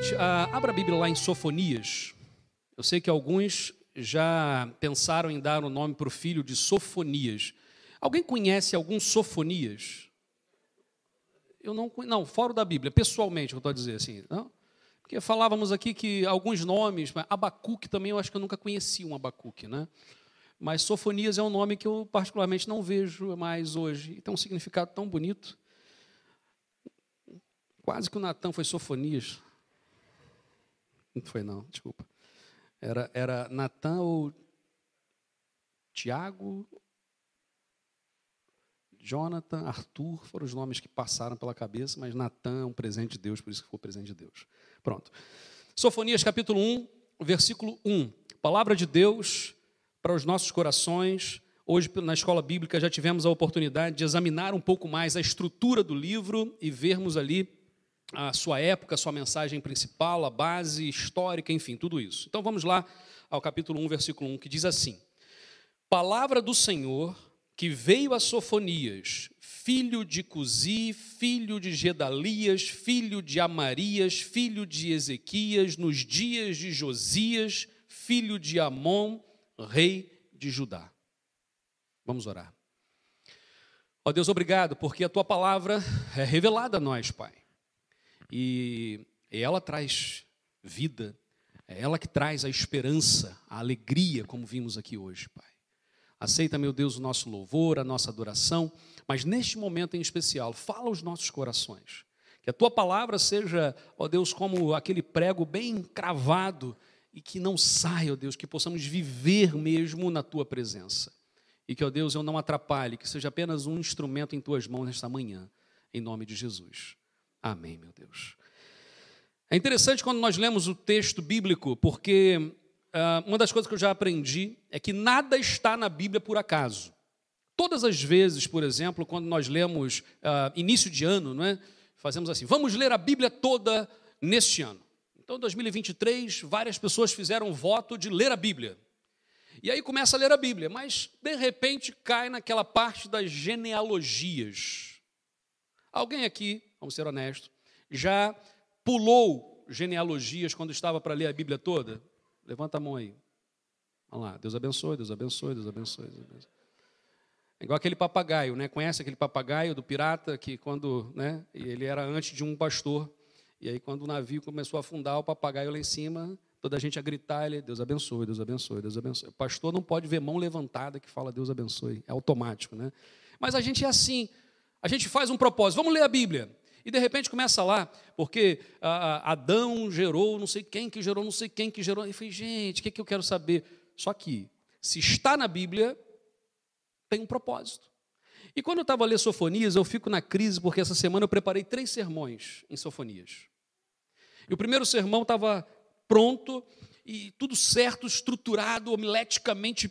Gente, uh, abra a Bíblia lá em Sofonias. Eu sei que alguns já pensaram em dar o nome para o filho de Sofonias. Alguém conhece algum Sofonias? Eu não não, fora da Bíblia, pessoalmente, eu estou a dizer assim, não? Porque falávamos aqui que alguns nomes, Abacuque também, eu acho que eu nunca conheci um Abacuque, né? Mas Sofonias é um nome que eu particularmente não vejo mais hoje. E tem um significado tão bonito. Quase que o Natan foi Sofonias. Não foi não, desculpa. Era, era Natan ou Tiago, Jonathan, Arthur, foram os nomes que passaram pela cabeça, mas Natan é um presente de Deus, por isso que foi presente de Deus. Pronto. Sofonias capítulo 1, versículo 1. Palavra de Deus para os nossos corações. Hoje, na escola bíblica, já tivemos a oportunidade de examinar um pouco mais a estrutura do livro e vermos ali a sua época, a sua mensagem principal, a base histórica, enfim, tudo isso. Então vamos lá ao capítulo 1, versículo 1, que diz assim: Palavra do Senhor que veio a Sofonias, filho de Cusi, filho de Gedalias, filho de Amarias, filho de Ezequias, nos dias de Josias, filho de Amon, rei de Judá. Vamos orar. Ó Deus, obrigado, porque a tua palavra é revelada a nós, Pai. E ela traz vida, é ela que traz a esperança, a alegria, como vimos aqui hoje, Pai. Aceita, meu Deus, o nosso louvor, a nossa adoração, mas neste momento em especial, fala aos nossos corações. Que a tua palavra seja, ó Deus, como aquele prego bem cravado e que não saia, ó Deus, que possamos viver mesmo na tua presença. E que, ó Deus, eu não atrapalhe, que seja apenas um instrumento em tuas mãos nesta manhã, em nome de Jesus. Amém, meu Deus. É interessante quando nós lemos o texto bíblico, porque uh, uma das coisas que eu já aprendi é que nada está na Bíblia por acaso. Todas as vezes, por exemplo, quando nós lemos uh, início de ano, não é? fazemos assim: vamos ler a Bíblia toda neste ano. Então, em 2023, várias pessoas fizeram voto de ler a Bíblia. E aí começa a ler a Bíblia, mas de repente cai naquela parte das genealogias. Alguém aqui vamos ser honestos, já pulou genealogias quando estava para ler a Bíblia toda? Levanta a mão aí. Vamos lá, Deus abençoe, Deus abençoe, Deus abençoe. Deus abençoe. É igual aquele papagaio, né? Conhece aquele papagaio do pirata que quando, né? Ele era antes de um pastor. E aí quando o navio começou a afundar, o papagaio lá em cima, toda a gente a gritar, ele, Deus abençoe, Deus abençoe, Deus abençoe. O pastor não pode ver mão levantada que fala Deus abençoe, é automático, né? Mas a gente é assim. A gente faz um propósito, vamos ler a Bíblia. E de repente começa lá, porque ah, Adão gerou não sei quem, que gerou não sei quem, que gerou. E eu falei, gente, o que, é que eu quero saber? Só que, se está na Bíblia, tem um propósito. E quando eu estava a ler Sofonias, eu fico na crise, porque essa semana eu preparei três sermões em Sofonias. E o primeiro sermão estava pronto, e tudo certo, estruturado, homileticamente,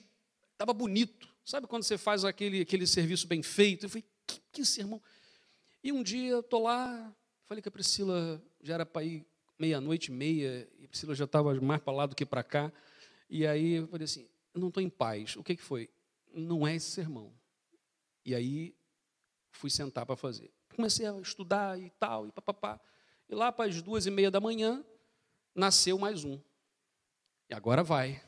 estava bonito. Sabe quando você faz aquele, aquele serviço bem feito? Eu falei, que, que sermão. E um dia estou lá, falei que a Priscila já era para ir meia-noite e meia, e a Priscila já estava mais para lá do que para cá. E aí eu falei assim: não estou em paz. O que, que foi? Não é esse sermão. E aí fui sentar para fazer. Comecei a estudar e tal, e papapá. E lá para as duas e meia da manhã, nasceu mais um. E agora vai.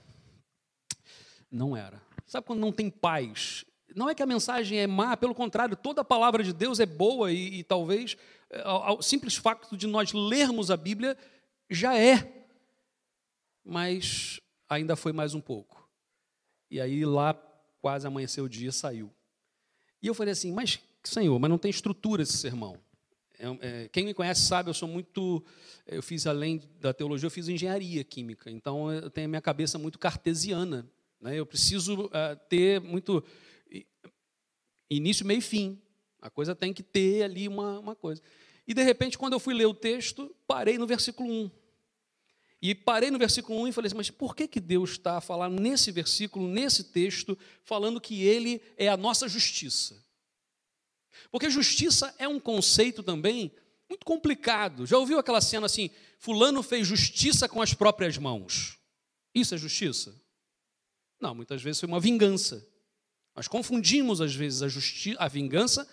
Não era. Sabe quando não tem paz? Não é que a mensagem é má, pelo contrário, toda a palavra de Deus é boa e, e talvez o simples fato de nós lermos a Bíblia já é. Mas ainda foi mais um pouco. E aí lá quase amanheceu o dia, saiu. E eu falei assim, mas Senhor, mas não tem estrutura esse sermão. É, é, quem me conhece sabe, eu sou muito. Eu fiz além da teologia, eu fiz engenharia química. Então eu tenho a minha cabeça muito cartesiana. Né? Eu preciso uh, ter muito início, meio e fim. A coisa tem que ter ali uma, uma coisa. E de repente, quando eu fui ler o texto, parei no versículo 1. E parei no versículo 1 e falei assim, mas por que, que Deus está a falar nesse versículo, nesse texto, falando que Ele é a nossa justiça? Porque justiça é um conceito também muito complicado. Já ouviu aquela cena assim, fulano fez justiça com as próprias mãos. Isso é justiça? Não, muitas vezes foi uma vingança. Nós confundimos, às vezes, a, a vingança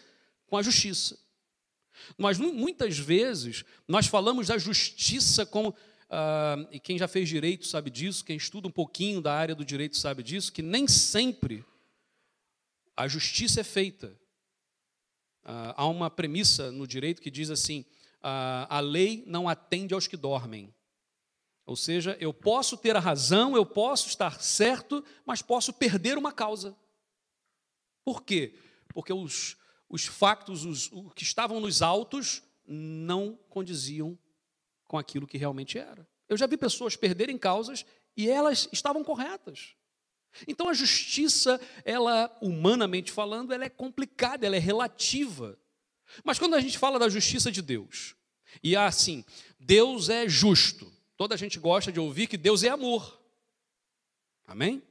com a justiça. Mas muitas vezes nós falamos da justiça como. Uh, e quem já fez direito sabe disso, quem estuda um pouquinho da área do direito sabe disso, que nem sempre a justiça é feita. Uh, há uma premissa no direito que diz assim: uh, a lei não atende aos que dormem. Ou seja, eu posso ter a razão, eu posso estar certo, mas posso perder uma causa. Por quê? Porque os, os factos, os, os que estavam nos autos, não condiziam com aquilo que realmente era. Eu já vi pessoas perderem causas e elas estavam corretas. Então a justiça, ela humanamente falando, ela é complicada, ela é relativa. Mas quando a gente fala da justiça de Deus, e assim, Deus é justo. Toda a gente gosta de ouvir que Deus é amor. Amém?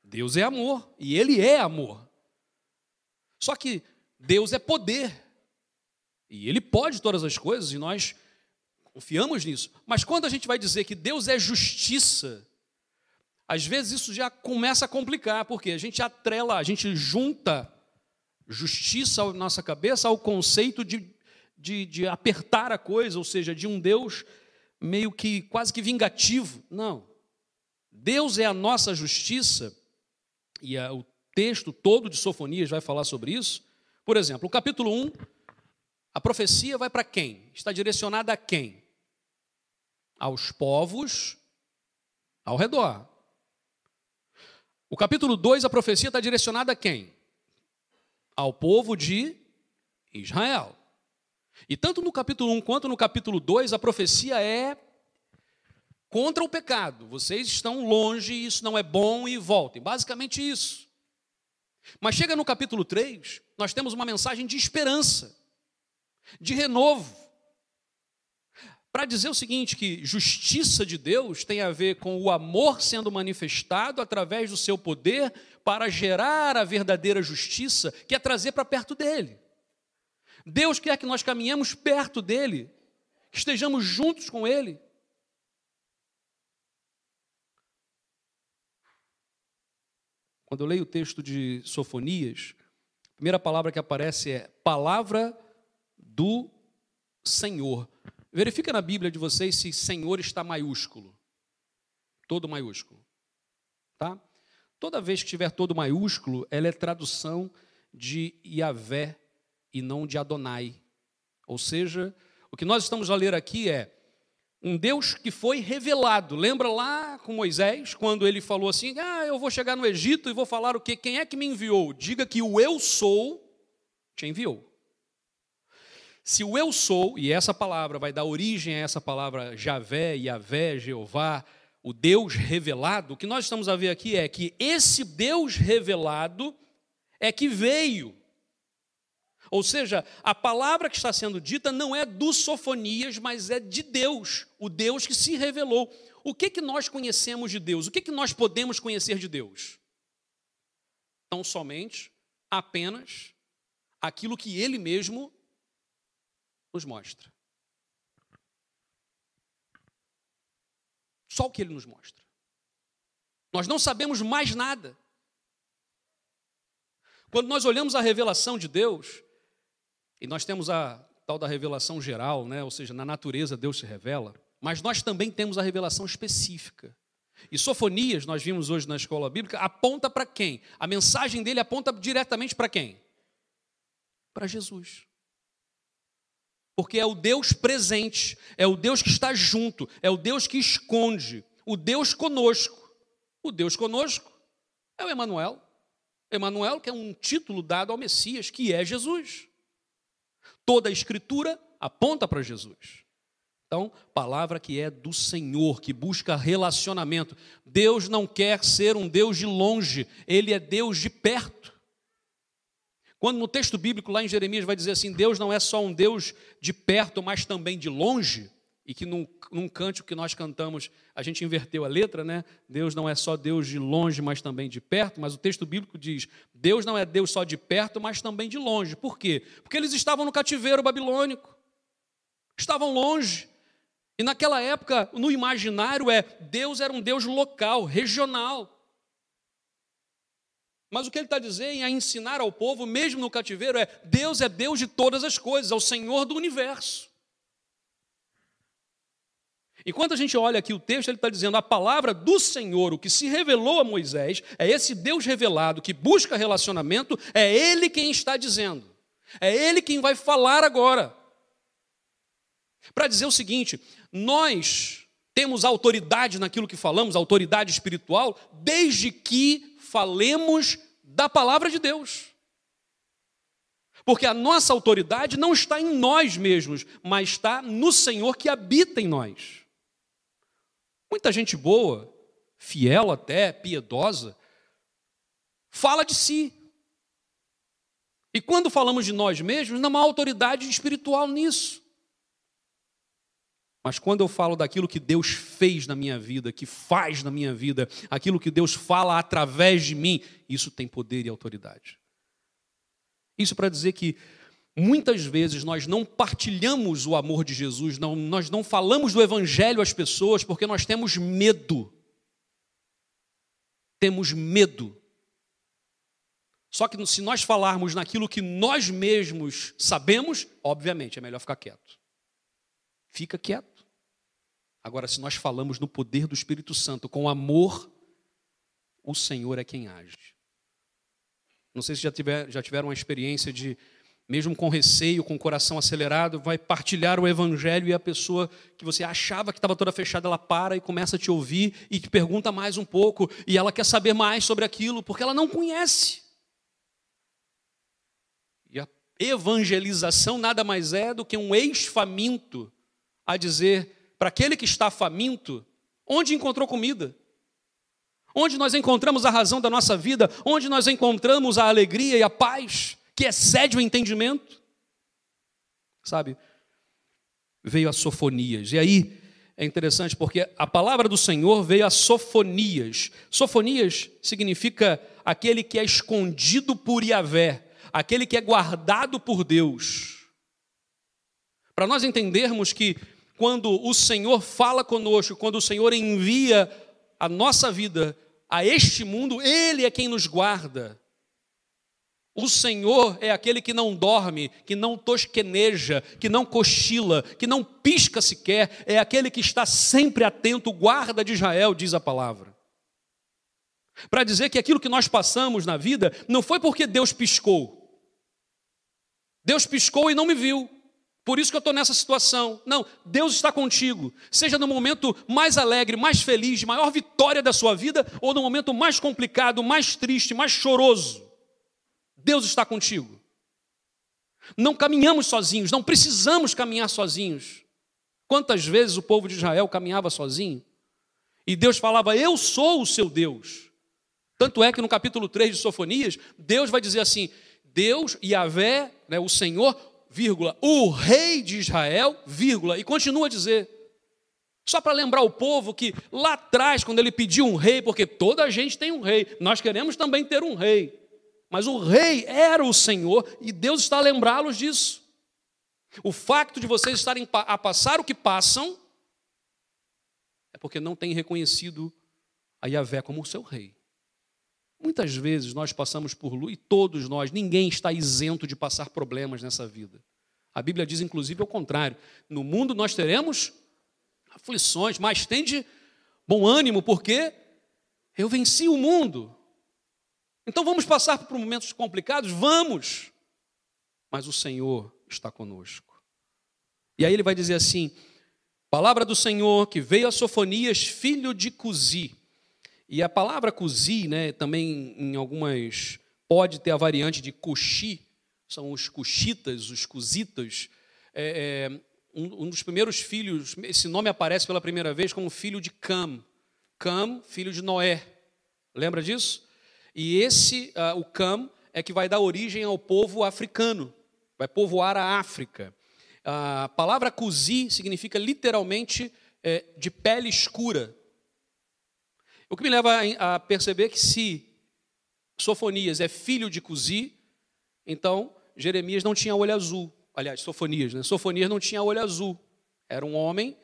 Deus é amor e ele é amor. Só que Deus é poder. E ele pode todas as coisas e nós confiamos nisso. Mas quando a gente vai dizer que Deus é justiça, às vezes isso já começa a complicar, porque a gente atrela, a gente junta justiça na nossa cabeça ao conceito de, de, de apertar a coisa, ou seja, de um Deus meio que quase que vingativo. Não. Deus é a nossa justiça, e a, o texto todo de Sofonias vai falar sobre isso. Por exemplo, o capítulo 1, a profecia vai para quem? Está direcionada a quem? Aos povos ao redor. O capítulo 2, a profecia está direcionada a quem? Ao povo de Israel. E tanto no capítulo 1 quanto no capítulo 2, a profecia é contra o pecado. Vocês estão longe, isso não é bom e voltem. Basicamente isso. Mas chega no capítulo 3, nós temos uma mensagem de esperança, de renovo para dizer o seguinte: que justiça de Deus tem a ver com o amor sendo manifestado através do seu poder para gerar a verdadeira justiça, que é trazer para perto dele. Deus quer que nós caminhemos perto dele, que estejamos juntos com ele. Quando eu leio o texto de Sofonias, a primeira palavra que aparece é palavra do Senhor. Verifica na Bíblia de vocês se Senhor está maiúsculo. Todo maiúsculo. Tá? Toda vez que tiver todo maiúsculo, ela é tradução de Yahvé e não de Adonai. Ou seja, o que nós estamos a ler aqui é um Deus que foi revelado. Lembra lá com Moisés, quando ele falou assim: Ah, eu vou chegar no Egito e vou falar o que? Quem é que me enviou? Diga que o eu sou te enviou. Se o eu sou, e essa palavra vai dar origem a essa palavra Javé, Yavé, Jeová, o Deus revelado, o que nós estamos a ver aqui é que esse Deus revelado é que veio. Ou seja, a palavra que está sendo dita não é do Sofonias, mas é de Deus, o Deus que se revelou. O que, que nós conhecemos de Deus? O que, que nós podemos conhecer de Deus? Tão somente, apenas, aquilo que Ele mesmo nos mostra. Só o que ele nos mostra. Nós não sabemos mais nada. Quando nós olhamos a revelação de Deus, e nós temos a tal da revelação geral, né? ou seja, na natureza Deus se revela, mas nós também temos a revelação específica. E Sofonias, nós vimos hoje na escola bíblica, aponta para quem? A mensagem dele aponta diretamente para quem? Para Jesus porque é o Deus presente, é o Deus que está junto, é o Deus que esconde, o Deus conosco. O Deus conosco é o Emanuel. Emanuel, que é um título dado ao Messias, que é Jesus. Toda a escritura aponta para Jesus. Então, palavra que é do Senhor, que busca relacionamento. Deus não quer ser um Deus de longe, ele é Deus de perto. Quando no texto bíblico, lá em Jeremias, vai dizer assim: Deus não é só um Deus de perto, mas também de longe, e que num, num cântico que nós cantamos, a gente inverteu a letra, né? Deus não é só Deus de longe, mas também de perto, mas o texto bíblico diz: Deus não é Deus só de perto, mas também de longe. Por quê? Porque eles estavam no cativeiro babilônico, estavam longe. E naquela época, no imaginário, é Deus era um Deus local, regional. Mas o que ele está dizendo é ensinar ao povo, mesmo no cativeiro, é Deus é Deus de todas as coisas, é o Senhor do universo. E quando a gente olha aqui o texto, ele está dizendo a palavra do Senhor, o que se revelou a Moisés, é esse Deus revelado que busca relacionamento, é Ele quem está dizendo. É Ele quem vai falar agora. Para dizer o seguinte: nós temos autoridade naquilo que falamos, autoridade espiritual, desde que falemos da palavra de Deus. Porque a nossa autoridade não está em nós mesmos, mas está no Senhor que habita em nós. Muita gente boa, fiel até, piedosa, fala de si. E quando falamos de nós mesmos, não há autoridade espiritual nisso. Mas quando eu falo daquilo que Deus fez na minha vida, que faz na minha vida, aquilo que Deus fala através de mim, isso tem poder e autoridade. Isso para dizer que muitas vezes nós não partilhamos o amor de Jesus, não, nós não falamos do Evangelho às pessoas porque nós temos medo. Temos medo. Só que se nós falarmos naquilo que nós mesmos sabemos, obviamente é melhor ficar quieto. Fica quieto. Agora, se nós falamos no poder do Espírito Santo com amor, o Senhor é quem age. Não sei se já, tiver, já tiveram uma experiência de, mesmo com receio, com o coração acelerado, vai partilhar o Evangelho e a pessoa que você achava que estava toda fechada, ela para e começa a te ouvir e te pergunta mais um pouco, e ela quer saber mais sobre aquilo, porque ela não conhece. E a evangelização nada mais é do que um ex-faminto a dizer: para aquele que está faminto, onde encontrou comida? Onde nós encontramos a razão da nossa vida? Onde nós encontramos a alegria e a paz que excede o entendimento? Sabe? Veio a Sofonias. E aí é interessante porque a palavra do Senhor veio a Sofonias. Sofonias significa aquele que é escondido por Yahvé, aquele que é guardado por Deus. Para nós entendermos que quando o Senhor fala conosco, quando o Senhor envia a nossa vida a este mundo, Ele é quem nos guarda. O Senhor é aquele que não dorme, que não tosqueneja, que não cochila, que não pisca sequer, é aquele que está sempre atento, guarda de Israel, diz a palavra. Para dizer que aquilo que nós passamos na vida não foi porque Deus piscou. Deus piscou e não me viu. Por isso que eu estou nessa situação. Não, Deus está contigo. Seja no momento mais alegre, mais feliz, de maior vitória da sua vida, ou no momento mais complicado, mais triste, mais choroso. Deus está contigo. Não caminhamos sozinhos, não precisamos caminhar sozinhos. Quantas vezes o povo de Israel caminhava sozinho? E Deus falava: Eu sou o seu Deus. Tanto é que no capítulo 3 de Sofonias, Deus vai dizer assim: Deus, Yahvé, né, o Senhor, vírgula, o rei de Israel, vírgula, e continua a dizer. Só para lembrar o povo que lá atrás, quando ele pediu um rei, porque toda a gente tem um rei, nós queremos também ter um rei. Mas o rei era o Senhor e Deus está a lembrá-los disso. O facto de vocês estarem a passar o que passam é porque não têm reconhecido a Yahvé como o seu rei. Muitas vezes nós passamos por luz, e todos nós, ninguém está isento de passar problemas nessa vida. A Bíblia diz, inclusive, ao contrário: no mundo nós teremos aflições, mas tende bom ânimo, porque eu venci o mundo. Então vamos passar por momentos complicados? Vamos, mas o Senhor está conosco. E aí ele vai dizer assim: palavra do Senhor que veio a Sofonias, filho de Cusi. E a palavra cusi, né, também em algumas pode ter a variante de cuxi, são os cuxitas, os cusitas. É, é, um, dos primeiros filhos, esse nome aparece pela primeira vez como filho de Cam. Cam, filho de Noé. Lembra disso? E esse, uh, o Cam, é que vai dar origem ao povo africano, vai povoar a África. A palavra cusi significa literalmente é, de pele escura, o que me leva a perceber que se Sofonias é filho de Cusi, então Jeremias não tinha olho azul. Aliás, Sofonias, né? Sofonias não tinha olho azul. Era um homem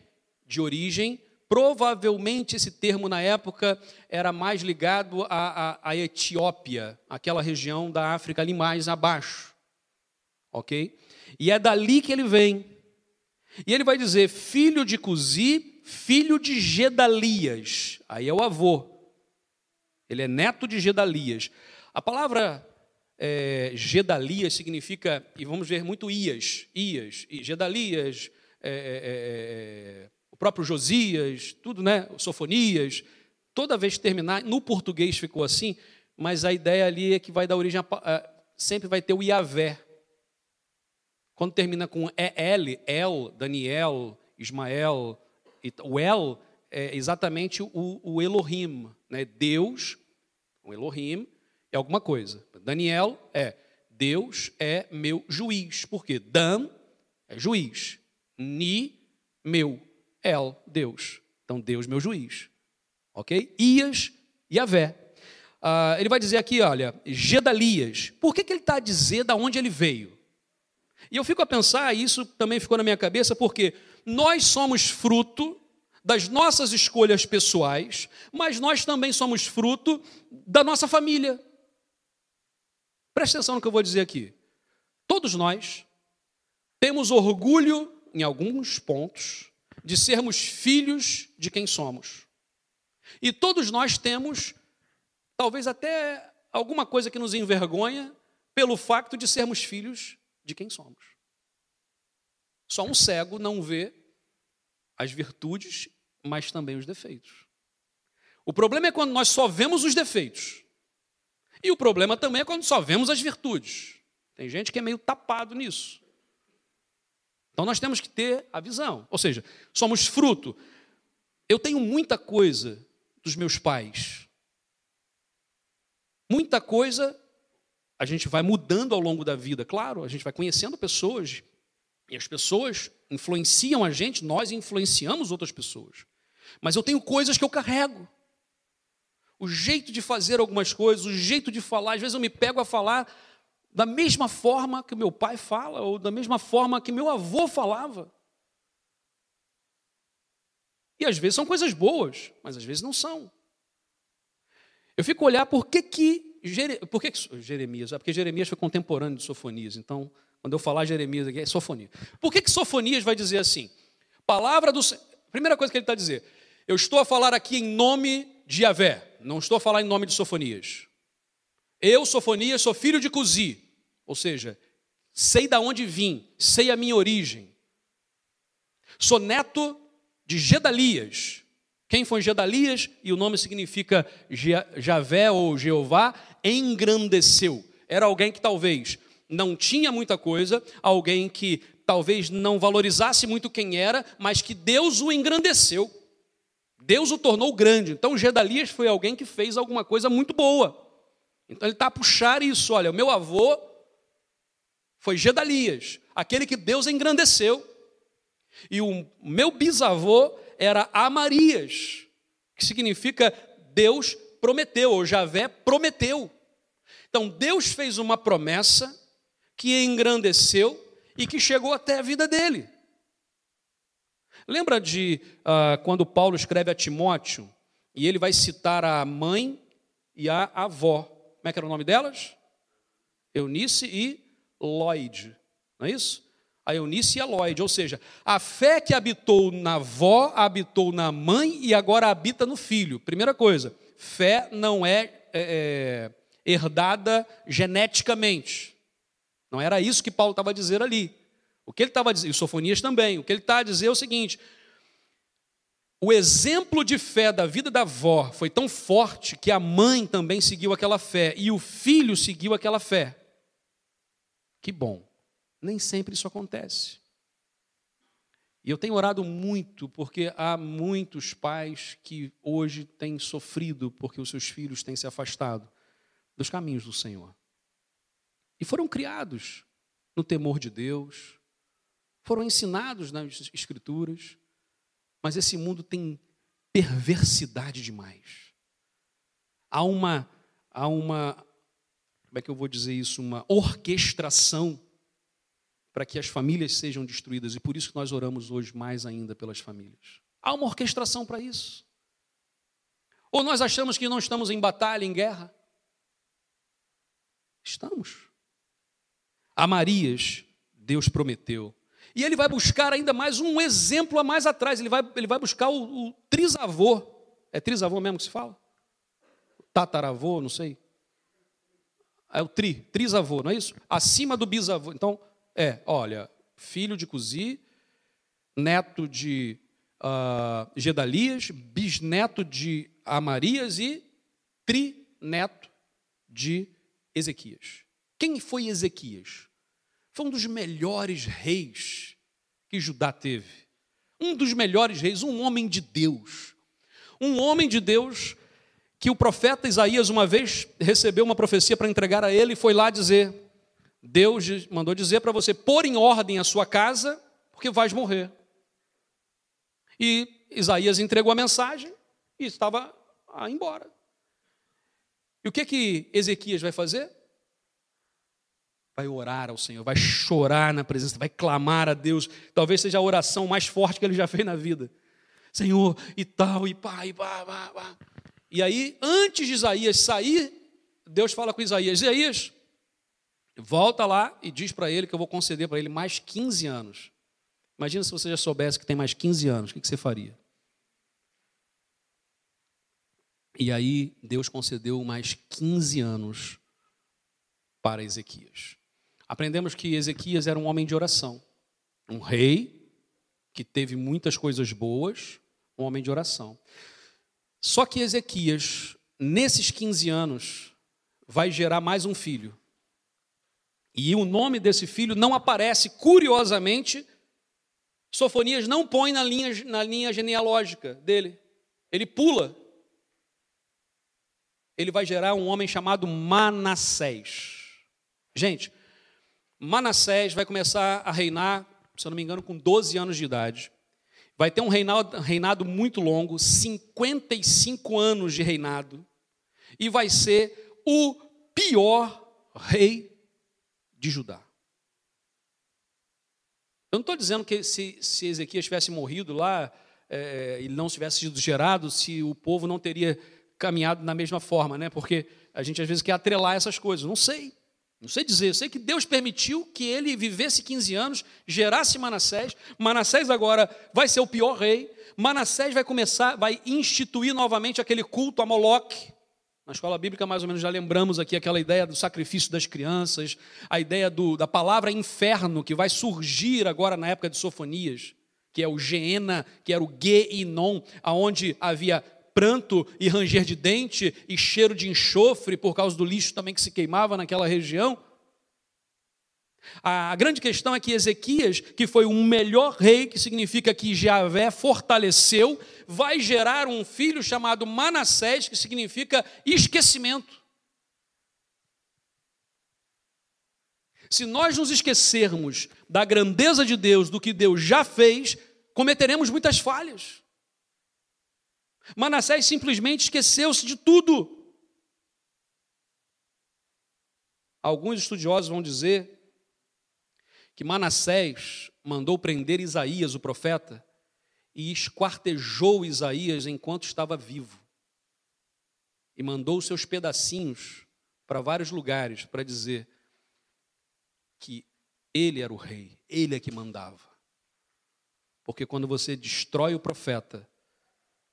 de origem Provavelmente esse termo na época era mais ligado à, à, à Etiópia, aquela região da África ali mais abaixo. Ok? E é dali que ele vem. E ele vai dizer: filho de Cusi, filho de Gedalias. Aí é o avô. Ele é neto de Gedalias. A palavra é, Gedalias significa, e vamos ver muito Ias, Ias, Gedalias, é, é, é, é próprio Josias, tudo, né? Sofonias, toda vez que terminar, no português ficou assim, mas a ideia ali é que vai dar origem a, sempre vai ter o Iavé. Quando termina com El, El, Daniel, Ismael, o El é exatamente o, o Elohim, né? Deus, o Elohim é alguma coisa. Daniel é Deus é meu juiz. Por quê? Dan é juiz. Ni, meu. El, Deus. Então, Deus, meu juiz. Ok? Ias, Yahvé. Uh, ele vai dizer aqui, olha, Gedalias. Por que, que ele está a dizer da onde ele veio? E eu fico a pensar, e isso também ficou na minha cabeça, porque nós somos fruto das nossas escolhas pessoais, mas nós também somos fruto da nossa família. Preste atenção no que eu vou dizer aqui. Todos nós temos orgulho, em alguns pontos, de sermos filhos de quem somos. E todos nós temos, talvez até alguma coisa que nos envergonha, pelo facto de sermos filhos de quem somos. Só um cego não vê as virtudes, mas também os defeitos. O problema é quando nós só vemos os defeitos. E o problema também é quando só vemos as virtudes. Tem gente que é meio tapado nisso. Então nós temos que ter a visão. Ou seja, somos fruto. Eu tenho muita coisa dos meus pais. Muita coisa a gente vai mudando ao longo da vida, claro, a gente vai conhecendo pessoas e as pessoas influenciam a gente, nós influenciamos outras pessoas. Mas eu tenho coisas que eu carrego. O jeito de fazer algumas coisas, o jeito de falar, às vezes eu me pego a falar da mesma forma que meu pai fala, ou da mesma forma que meu avô falava. E às vezes são coisas boas, mas às vezes não são. Eu fico a olhar por que que, por que, que Jeremias, é porque Jeremias foi contemporâneo de Sofonias, então quando eu falar Jeremias aqui é Sofonia. Por que que Sofonias vai dizer assim? Palavra do Primeira coisa que ele está a dizer, eu estou a falar aqui em nome de Yahvé, não estou a falar em nome de Sofonias. Eu, Sofonias, sou filho de Cusi, ou seja, sei da onde vim, sei a minha origem. Sou neto de Gedalias. Quem foi Gedalias? E o nome significa Javé ou Jeová, engrandeceu. Era alguém que talvez não tinha muita coisa, alguém que talvez não valorizasse muito quem era, mas que Deus o engrandeceu. Deus o tornou grande. Então, Gedalias foi alguém que fez alguma coisa muito boa. Então ele está a puxar isso. Olha, meu avô foi Gedalias, aquele que Deus engrandeceu. E o meu bisavô era Amarias, que significa Deus prometeu, ou Javé prometeu. Então Deus fez uma promessa que engrandeceu e que chegou até a vida dele. Lembra de uh, quando Paulo escreve a Timóteo e ele vai citar a mãe e a avó. Como é que era o nome delas? Eunice e Lloyd. Não é isso? A Eunice e a Lloyd. Ou seja, a fé que habitou na avó, habitou na mãe e agora habita no filho. Primeira coisa, fé não é, é, é herdada geneticamente. Não era isso que Paulo estava a dizer ali. O que ele estava dizer, e Sofonias também, o que ele está a dizer é o seguinte: o exemplo de fé da vida da avó foi tão forte que a mãe também seguiu aquela fé e o filho seguiu aquela fé. Que bom. Nem sempre isso acontece. E eu tenho orado muito porque há muitos pais que hoje têm sofrido porque os seus filhos têm se afastado dos caminhos do Senhor. E foram criados no temor de Deus, foram ensinados nas Escrituras, mas esse mundo tem perversidade demais. Há uma, há uma, como é que eu vou dizer isso? Uma orquestração para que as famílias sejam destruídas. E por isso que nós oramos hoje mais ainda pelas famílias. Há uma orquestração para isso. Ou nós achamos que não estamos em batalha, em guerra? Estamos. A Marias, Deus prometeu. E ele vai buscar ainda mais um exemplo a mais atrás. Ele vai, ele vai buscar o, o trisavô. É trisavô mesmo que se fala? Tataravô, não sei. É o tri, trisavô, não é isso? Acima do bisavô. Então, é, olha, filho de Cusi, neto de uh, Gedalias, bisneto de Amarias e trineto de Ezequias. Quem foi Ezequias? Foi um dos melhores reis que Judá teve. Um dos melhores reis, um homem de Deus. Um homem de Deus que o profeta Isaías uma vez recebeu uma profecia para entregar a ele e foi lá dizer: Deus mandou dizer para você pôr em ordem a sua casa, porque vais morrer. E Isaías entregou a mensagem e estava a ir embora. E o que que Ezequias vai fazer? vai orar ao Senhor, vai chorar na presença, vai clamar a Deus. Talvez seja a oração mais forte que ele já fez na vida. Senhor, e tal, e pá, e pá, pá, pá. E aí, antes de Isaías sair, Deus fala com Isaías: Isaías, volta lá e diz para ele que eu vou conceder para ele mais 15 anos. Imagina se você já soubesse que tem mais 15 anos, o que você faria? E aí, Deus concedeu mais 15 anos para Ezequias. Aprendemos que Ezequias era um homem de oração, um rei que teve muitas coisas boas, um homem de oração. Só que Ezequias, nesses 15 anos, vai gerar mais um filho. E o nome desse filho não aparece, curiosamente, Sofonias não põe na linha, na linha genealógica dele. Ele pula. Ele vai gerar um homem chamado Manassés. Gente, Manassés vai começar a reinar, se eu não me engano, com 12 anos de idade. Vai ter um reinado, reinado muito longo, 55 anos de reinado. E vai ser o pior rei de Judá. Eu não estou dizendo que se, se, Ezequias tivesse morrido lá é, e não tivesse sido gerado, se o povo não teria caminhado da mesma forma, né? Porque a gente às vezes quer atrelar essas coisas. Não sei. Não sei dizer, eu sei que Deus permitiu que ele vivesse 15 anos, gerasse Manassés. Manassés agora vai ser o pior rei. Manassés vai começar, vai instituir novamente aquele culto a Moloque. Na escola bíblica, mais ou menos, já lembramos aqui aquela ideia do sacrifício das crianças, a ideia do, da palavra inferno, que vai surgir agora na época de Sofonias, que é o Geena, que era o Geinon, aonde havia pranto e ranger de dente e cheiro de enxofre por causa do lixo também que se queimava naquela região. A grande questão é que Ezequias, que foi o melhor rei, que significa que Javé fortaleceu, vai gerar um filho chamado Manassés, que significa esquecimento. Se nós nos esquecermos da grandeza de Deus, do que Deus já fez, cometeremos muitas falhas. Manassés simplesmente esqueceu-se de tudo. Alguns estudiosos vão dizer que Manassés mandou prender Isaías, o profeta, e esquartejou Isaías enquanto estava vivo. E mandou seus pedacinhos para vários lugares para dizer que ele era o rei, ele é que mandava. Porque quando você destrói o profeta,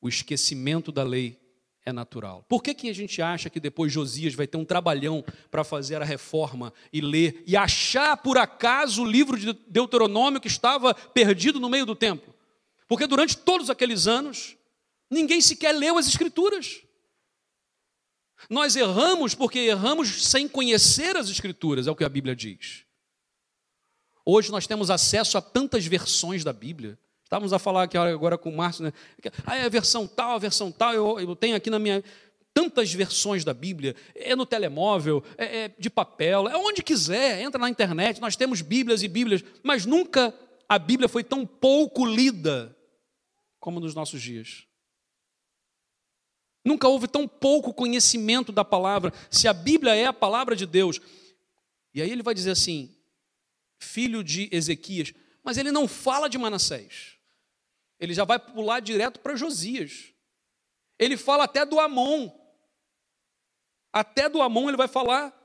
o esquecimento da lei é natural. Por que, que a gente acha que depois Josias vai ter um trabalhão para fazer a reforma e ler e achar por acaso o livro de Deuteronômio que estava perdido no meio do templo? Porque durante todos aqueles anos, ninguém sequer leu as Escrituras. Nós erramos porque erramos sem conhecer as Escrituras, é o que a Bíblia diz. Hoje nós temos acesso a tantas versões da Bíblia. Estávamos a falar aqui agora com o Márcio, né? Ah, é a versão tal, a versão tal, eu, eu tenho aqui na minha. Tantas versões da Bíblia, é no telemóvel, é, é de papel, é onde quiser, entra na internet, nós temos Bíblias e Bíblias, mas nunca a Bíblia foi tão pouco lida como nos nossos dias. Nunca houve tão pouco conhecimento da palavra. Se a Bíblia é a palavra de Deus, e aí ele vai dizer assim: filho de Ezequias, mas ele não fala de Manassés. Ele já vai pular direto para Josias. Ele fala até do Amon. Até do Amon ele vai falar.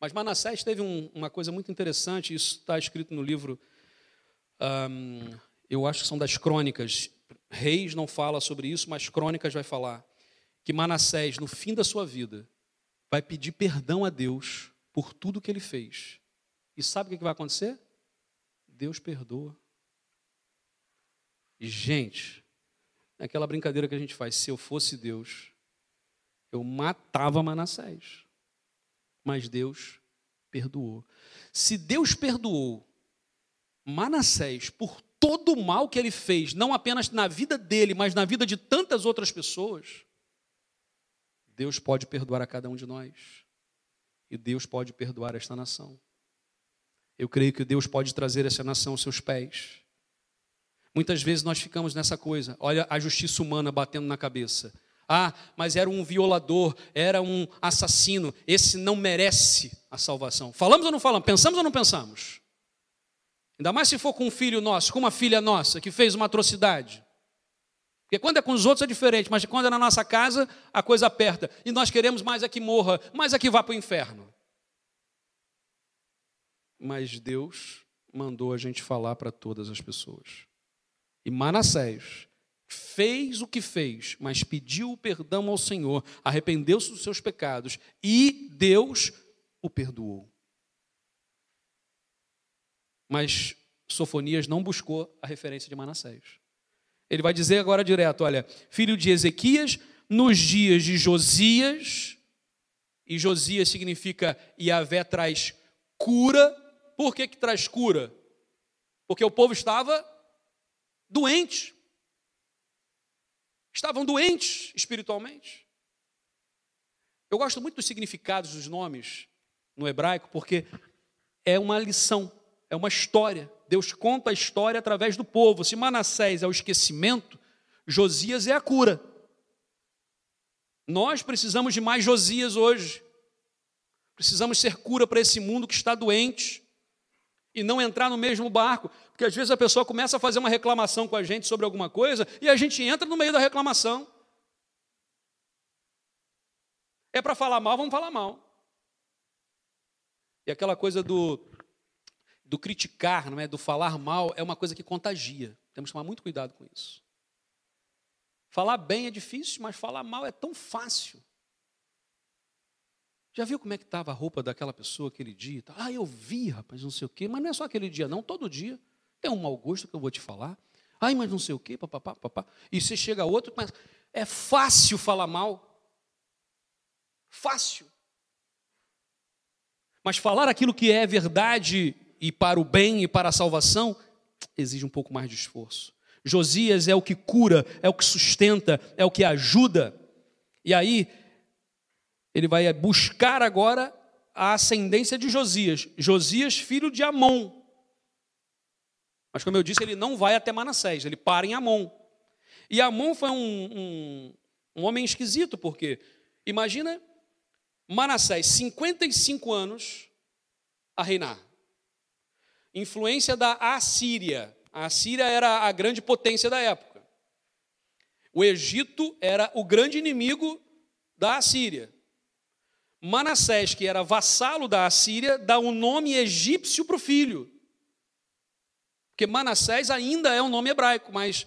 Mas Manassés teve um, uma coisa muito interessante, isso está escrito no livro, eu acho que são das crônicas. Reis não fala sobre isso, mas crônicas vai falar. Que Manassés, no fim da sua vida, vai pedir perdão a Deus por tudo que ele fez. E sabe o que vai acontecer? Deus perdoa. E, gente, aquela brincadeira que a gente faz, se eu fosse Deus, eu matava Manassés. Mas Deus perdoou. Se Deus perdoou Manassés por todo o mal que ele fez, não apenas na vida dele, mas na vida de tantas outras pessoas, Deus pode perdoar a cada um de nós. E Deus pode perdoar esta nação. Eu creio que Deus pode trazer essa nação aos seus pés. Muitas vezes nós ficamos nessa coisa, olha a justiça humana batendo na cabeça. Ah, mas era um violador, era um assassino, esse não merece a salvação. Falamos ou não falamos? Pensamos ou não pensamos? Ainda mais se for com um filho nosso, com uma filha nossa que fez uma atrocidade. Porque quando é com os outros é diferente, mas quando é na nossa casa, a coisa aperta. E nós queremos mais é que morra, mais é que vá para o inferno. Mas Deus mandou a gente falar para todas as pessoas. E Manassés fez o que fez, mas pediu perdão ao Senhor, arrependeu-se dos seus pecados e Deus o perdoou. Mas Sofonias não buscou a referência de Manassés. Ele vai dizer agora direto: olha, filho de Ezequias, nos dias de Josias, e Josias significa Yahvé traz cura. Por que, que traz cura? Porque o povo estava doente. Estavam doentes espiritualmente. Eu gosto muito dos significados dos nomes no hebraico, porque é uma lição, é uma história. Deus conta a história através do povo. Se Manassés é o esquecimento, Josias é a cura. Nós precisamos de mais Josias hoje. Precisamos ser cura para esse mundo que está doente e não entrar no mesmo barco, porque às vezes a pessoa começa a fazer uma reclamação com a gente sobre alguma coisa e a gente entra no meio da reclamação. É para falar mal, vamos falar mal. E aquela coisa do do criticar, não é, do falar mal, é uma coisa que contagia. Temos que tomar muito cuidado com isso. Falar bem é difícil, mas falar mal é tão fácil. Já viu como é que estava a roupa daquela pessoa aquele dia? Ah, eu vi, rapaz, não sei o quê. Mas não é só aquele dia, não, todo dia. Tem um mau gosto que eu vou te falar. Ai, mas não sei o quê, papapá, papá. E você chega outro, mas é fácil falar mal. Fácil. Mas falar aquilo que é verdade e para o bem e para a salvação, exige um pouco mais de esforço. Josias é o que cura, é o que sustenta, é o que ajuda. E aí, ele vai buscar agora a ascendência de Josias. Josias, filho de Amon. Mas, como eu disse, ele não vai até Manassés, ele para em Amon. E Amon foi um, um, um homem esquisito, porque, imagina, Manassés, 55 anos a reinar influência da Assíria. A Assíria era a grande potência da época. O Egito era o grande inimigo da Assíria. Manassés, que era vassalo da Assíria, dá o um nome egípcio para o filho. Porque Manassés ainda é um nome hebraico, mas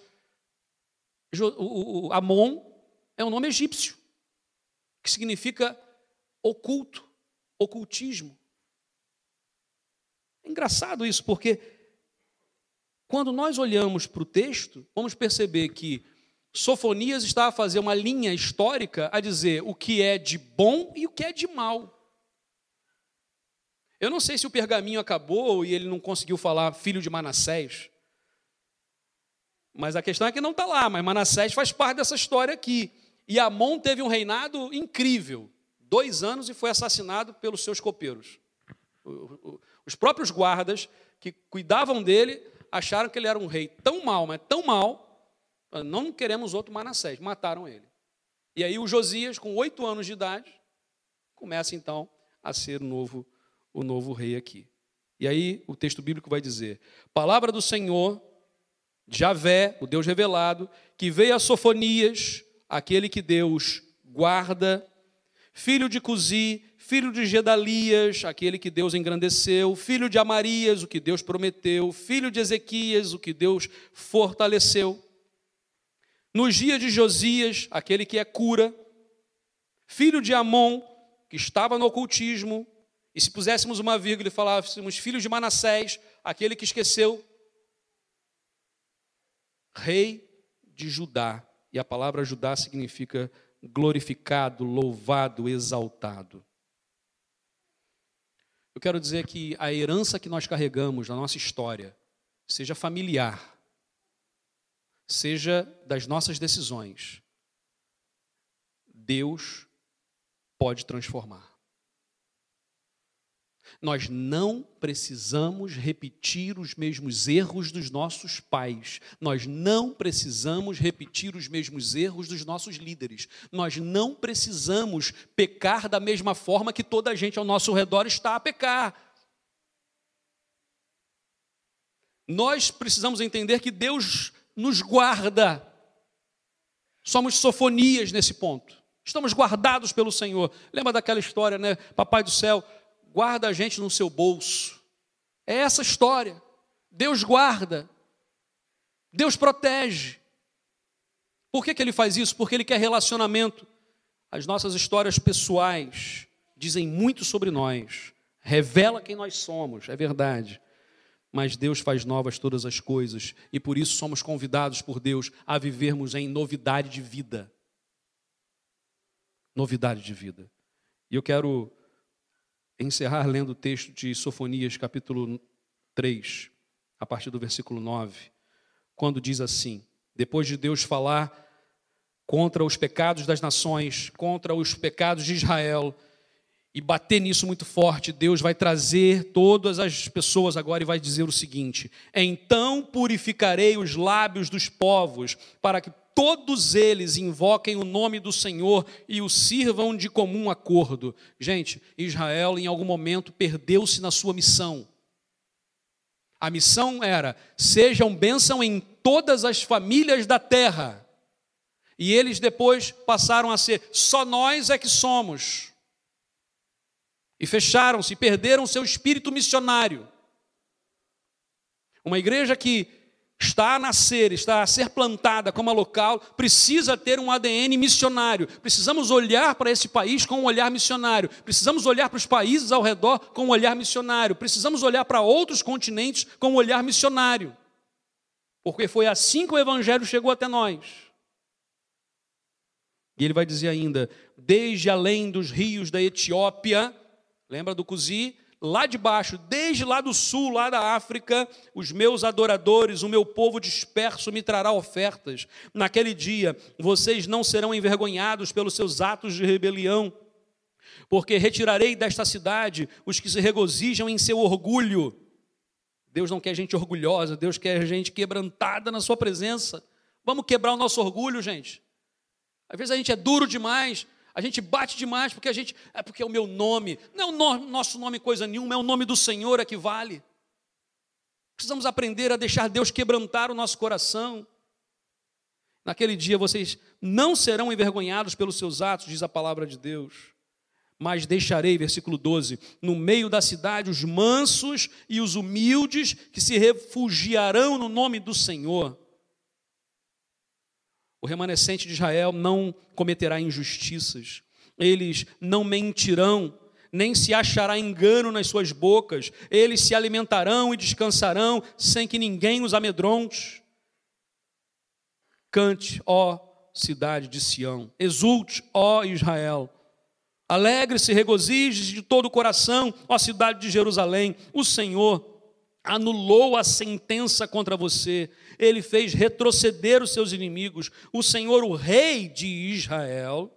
Amon é um nome egípcio, que significa oculto, ocultismo. É engraçado isso, porque quando nós olhamos para o texto, vamos perceber que Sofonias está a fazer uma linha histórica a dizer o que é de bom e o que é de mal. Eu não sei se o pergaminho acabou e ele não conseguiu falar filho de Manassés. Mas a questão é que não está lá, mas Manassés faz parte dessa história aqui. E Amon teve um reinado incrível, dois anos e foi assassinado pelos seus copeiros. Os próprios guardas que cuidavam dele acharam que ele era um rei tão mal, mas tão mal, não queremos outro Manassés, mataram ele. E aí o Josias, com oito anos de idade, começa então a ser o novo, o novo rei aqui. E aí o texto bíblico vai dizer: Palavra do Senhor Javé, o Deus revelado, que veio a Sofonias, aquele que Deus guarda, filho de Cusi, filho de Gedalias, aquele que Deus engrandeceu, filho de Amarias, o que Deus prometeu, filho de Ezequias, o que Deus fortaleceu. Nos dias de Josias, aquele que é cura, filho de Amon, que estava no ocultismo, e se puséssemos uma vírgula e falássemos filho de Manassés, aquele que esqueceu, rei de Judá, e a palavra Judá significa glorificado, louvado, exaltado. Eu quero dizer que a herança que nós carregamos na nossa história, seja familiar, seja das nossas decisões, Deus pode transformar. Nós não precisamos repetir os mesmos erros dos nossos pais. Nós não precisamos repetir os mesmos erros dos nossos líderes. Nós não precisamos pecar da mesma forma que toda a gente ao nosso redor está a pecar. Nós precisamos entender que Deus nos guarda. Somos sofonias nesse ponto. Estamos guardados pelo Senhor. Lembra daquela história, né? Papai do céu guarda a gente no seu bolso. É essa história. Deus guarda. Deus protege. Por que, que ele faz isso? Porque ele quer relacionamento. As nossas histórias pessoais dizem muito sobre nós, revela quem nós somos, é verdade. Mas Deus faz novas todas as coisas e por isso somos convidados por Deus a vivermos em novidade de vida. Novidade de vida. E eu quero encerrar lendo o texto de Sofonias, capítulo 3, a partir do versículo 9, quando diz assim: depois de Deus falar contra os pecados das nações, contra os pecados de Israel, e bater nisso muito forte, Deus vai trazer todas as pessoas agora e vai dizer o seguinte: Então purificarei os lábios dos povos, para que todos eles invoquem o nome do Senhor e o sirvam de comum acordo. Gente, Israel em algum momento perdeu-se na sua missão. A missão era: sejam bênção em todas as famílias da terra. E eles depois passaram a ser: só nós é que somos. E fecharam-se, perderam seu espírito missionário. Uma igreja que está a nascer, está a ser plantada como a local, precisa ter um ADN missionário. Precisamos olhar para esse país com um olhar missionário. Precisamos olhar para os países ao redor com um olhar missionário. Precisamos olhar para outros continentes com um olhar missionário. Porque foi assim que o evangelho chegou até nós. E ele vai dizer ainda: desde além dos rios da Etiópia, lembra do Cusi? lá de baixo, desde lá do sul, lá da África, os meus adoradores, o meu povo disperso me trará ofertas. Naquele dia, vocês não serão envergonhados pelos seus atos de rebelião, porque retirarei desta cidade os que se regozijam em seu orgulho. Deus não quer gente orgulhosa, Deus quer gente quebrantada na sua presença. Vamos quebrar o nosso orgulho, gente. Às vezes a gente é duro demais, a gente bate demais porque a gente é porque é o meu nome. Não é o no, nosso nome coisa nenhuma, é o nome do Senhor é que vale. Precisamos aprender a deixar Deus quebrantar o nosso coração. Naquele dia vocês não serão envergonhados pelos seus atos, diz a palavra de Deus. Mas deixarei, versículo 12, no meio da cidade os mansos e os humildes que se refugiarão no nome do Senhor. O remanescente de Israel não cometerá injustiças, eles não mentirão, nem se achará engano nas suas bocas, eles se alimentarão e descansarão sem que ninguém os amedronte. Cante, ó cidade de Sião, exulte, ó Israel. Alegre-se, regozije de todo o coração, ó cidade de Jerusalém. O Senhor anulou a sentença contra você, ele fez retroceder os seus inimigos. O Senhor, o Rei de Israel,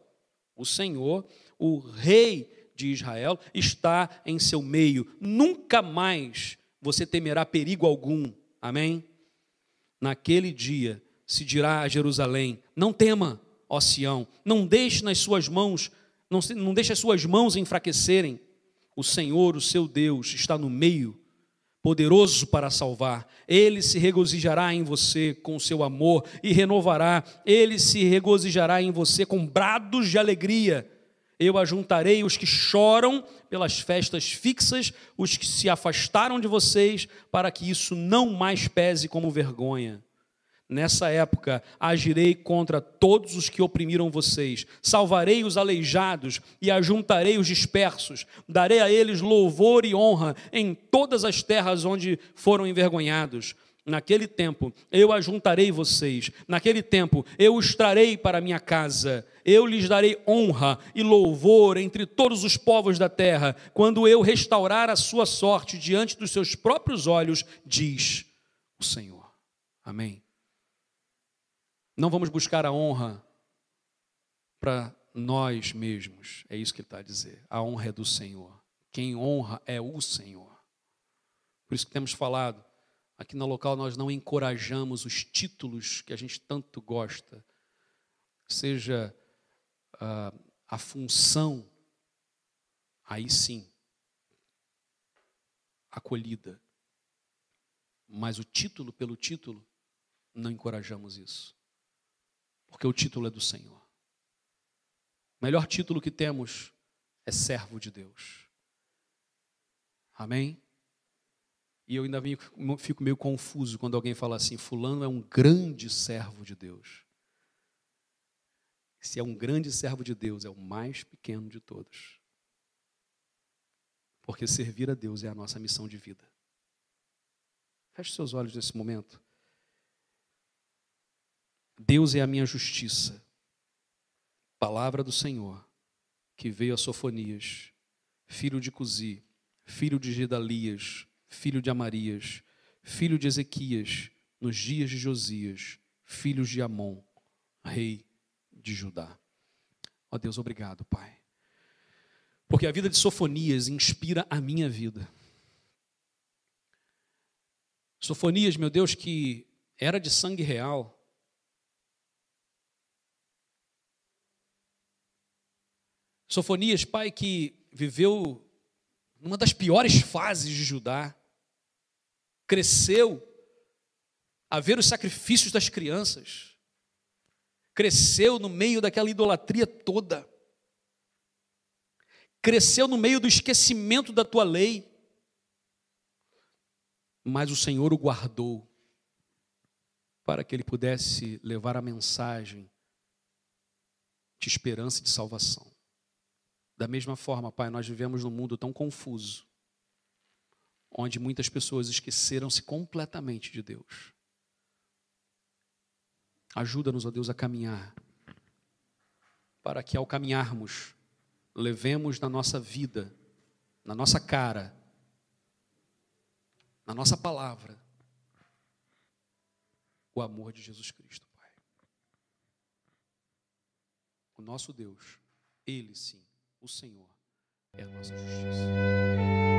o Senhor, o Rei de Israel, está em seu meio. Nunca mais você temerá perigo algum. Amém? Naquele dia se dirá a Jerusalém: Não tema, ó Sião, não deixe nas suas mãos, não, não deixe as suas mãos enfraquecerem. O Senhor, o seu Deus, está no meio poderoso para salvar. Ele se regozijará em você com seu amor e renovará. Ele se regozijará em você com brados de alegria. Eu ajuntarei os que choram pelas festas fixas, os que se afastaram de vocês, para que isso não mais pese como vergonha. Nessa época agirei contra todos os que oprimiram vocês, salvarei os aleijados e ajuntarei os dispersos, darei a eles louvor e honra em todas as terras onde foram envergonhados. Naquele tempo eu ajuntarei vocês, naquele tempo eu os trarei para minha casa, eu lhes darei honra e louvor entre todos os povos da terra, quando eu restaurar a sua sorte diante dos seus próprios olhos, diz o Senhor. Amém. Não vamos buscar a honra para nós mesmos, é isso que ele está a dizer. A honra é do Senhor. Quem honra é o Senhor. Por isso que temos falado, aqui no local nós não encorajamos os títulos que a gente tanto gosta, seja uh, a função, aí sim, acolhida. Mas o título pelo título, não encorajamos isso porque o título é do Senhor. O melhor título que temos é servo de Deus. Amém? E eu ainda fico meio confuso quando alguém fala assim: Fulano é um grande servo de Deus. Se é um grande servo de Deus, é o mais pequeno de todos. Porque servir a Deus é a nossa missão de vida. Feche seus olhos nesse momento. Deus é a minha justiça. Palavra do Senhor, que veio a Sofonias, filho de Cusi, filho de Gedalias, filho de Amarias, filho de Ezequias, nos dias de Josias, filhos de Amon, rei de Judá. Ó oh Deus, obrigado, Pai. Porque a vida de Sofonias inspira a minha vida. Sofonias, meu Deus, que era de sangue real, Sofonias, pai que viveu numa das piores fases de Judá, cresceu a ver os sacrifícios das crianças, cresceu no meio daquela idolatria toda, cresceu no meio do esquecimento da tua lei, mas o Senhor o guardou para que ele pudesse levar a mensagem de esperança e de salvação. Da mesma forma, Pai, nós vivemos num mundo tão confuso, onde muitas pessoas esqueceram-se completamente de Deus. Ajuda-nos, ó Deus, a caminhar, para que ao caminharmos, levemos na nossa vida, na nossa cara, na nossa palavra, o amor de Jesus Cristo, Pai. O nosso Deus, Ele sim o Senhor é a nossa justiça.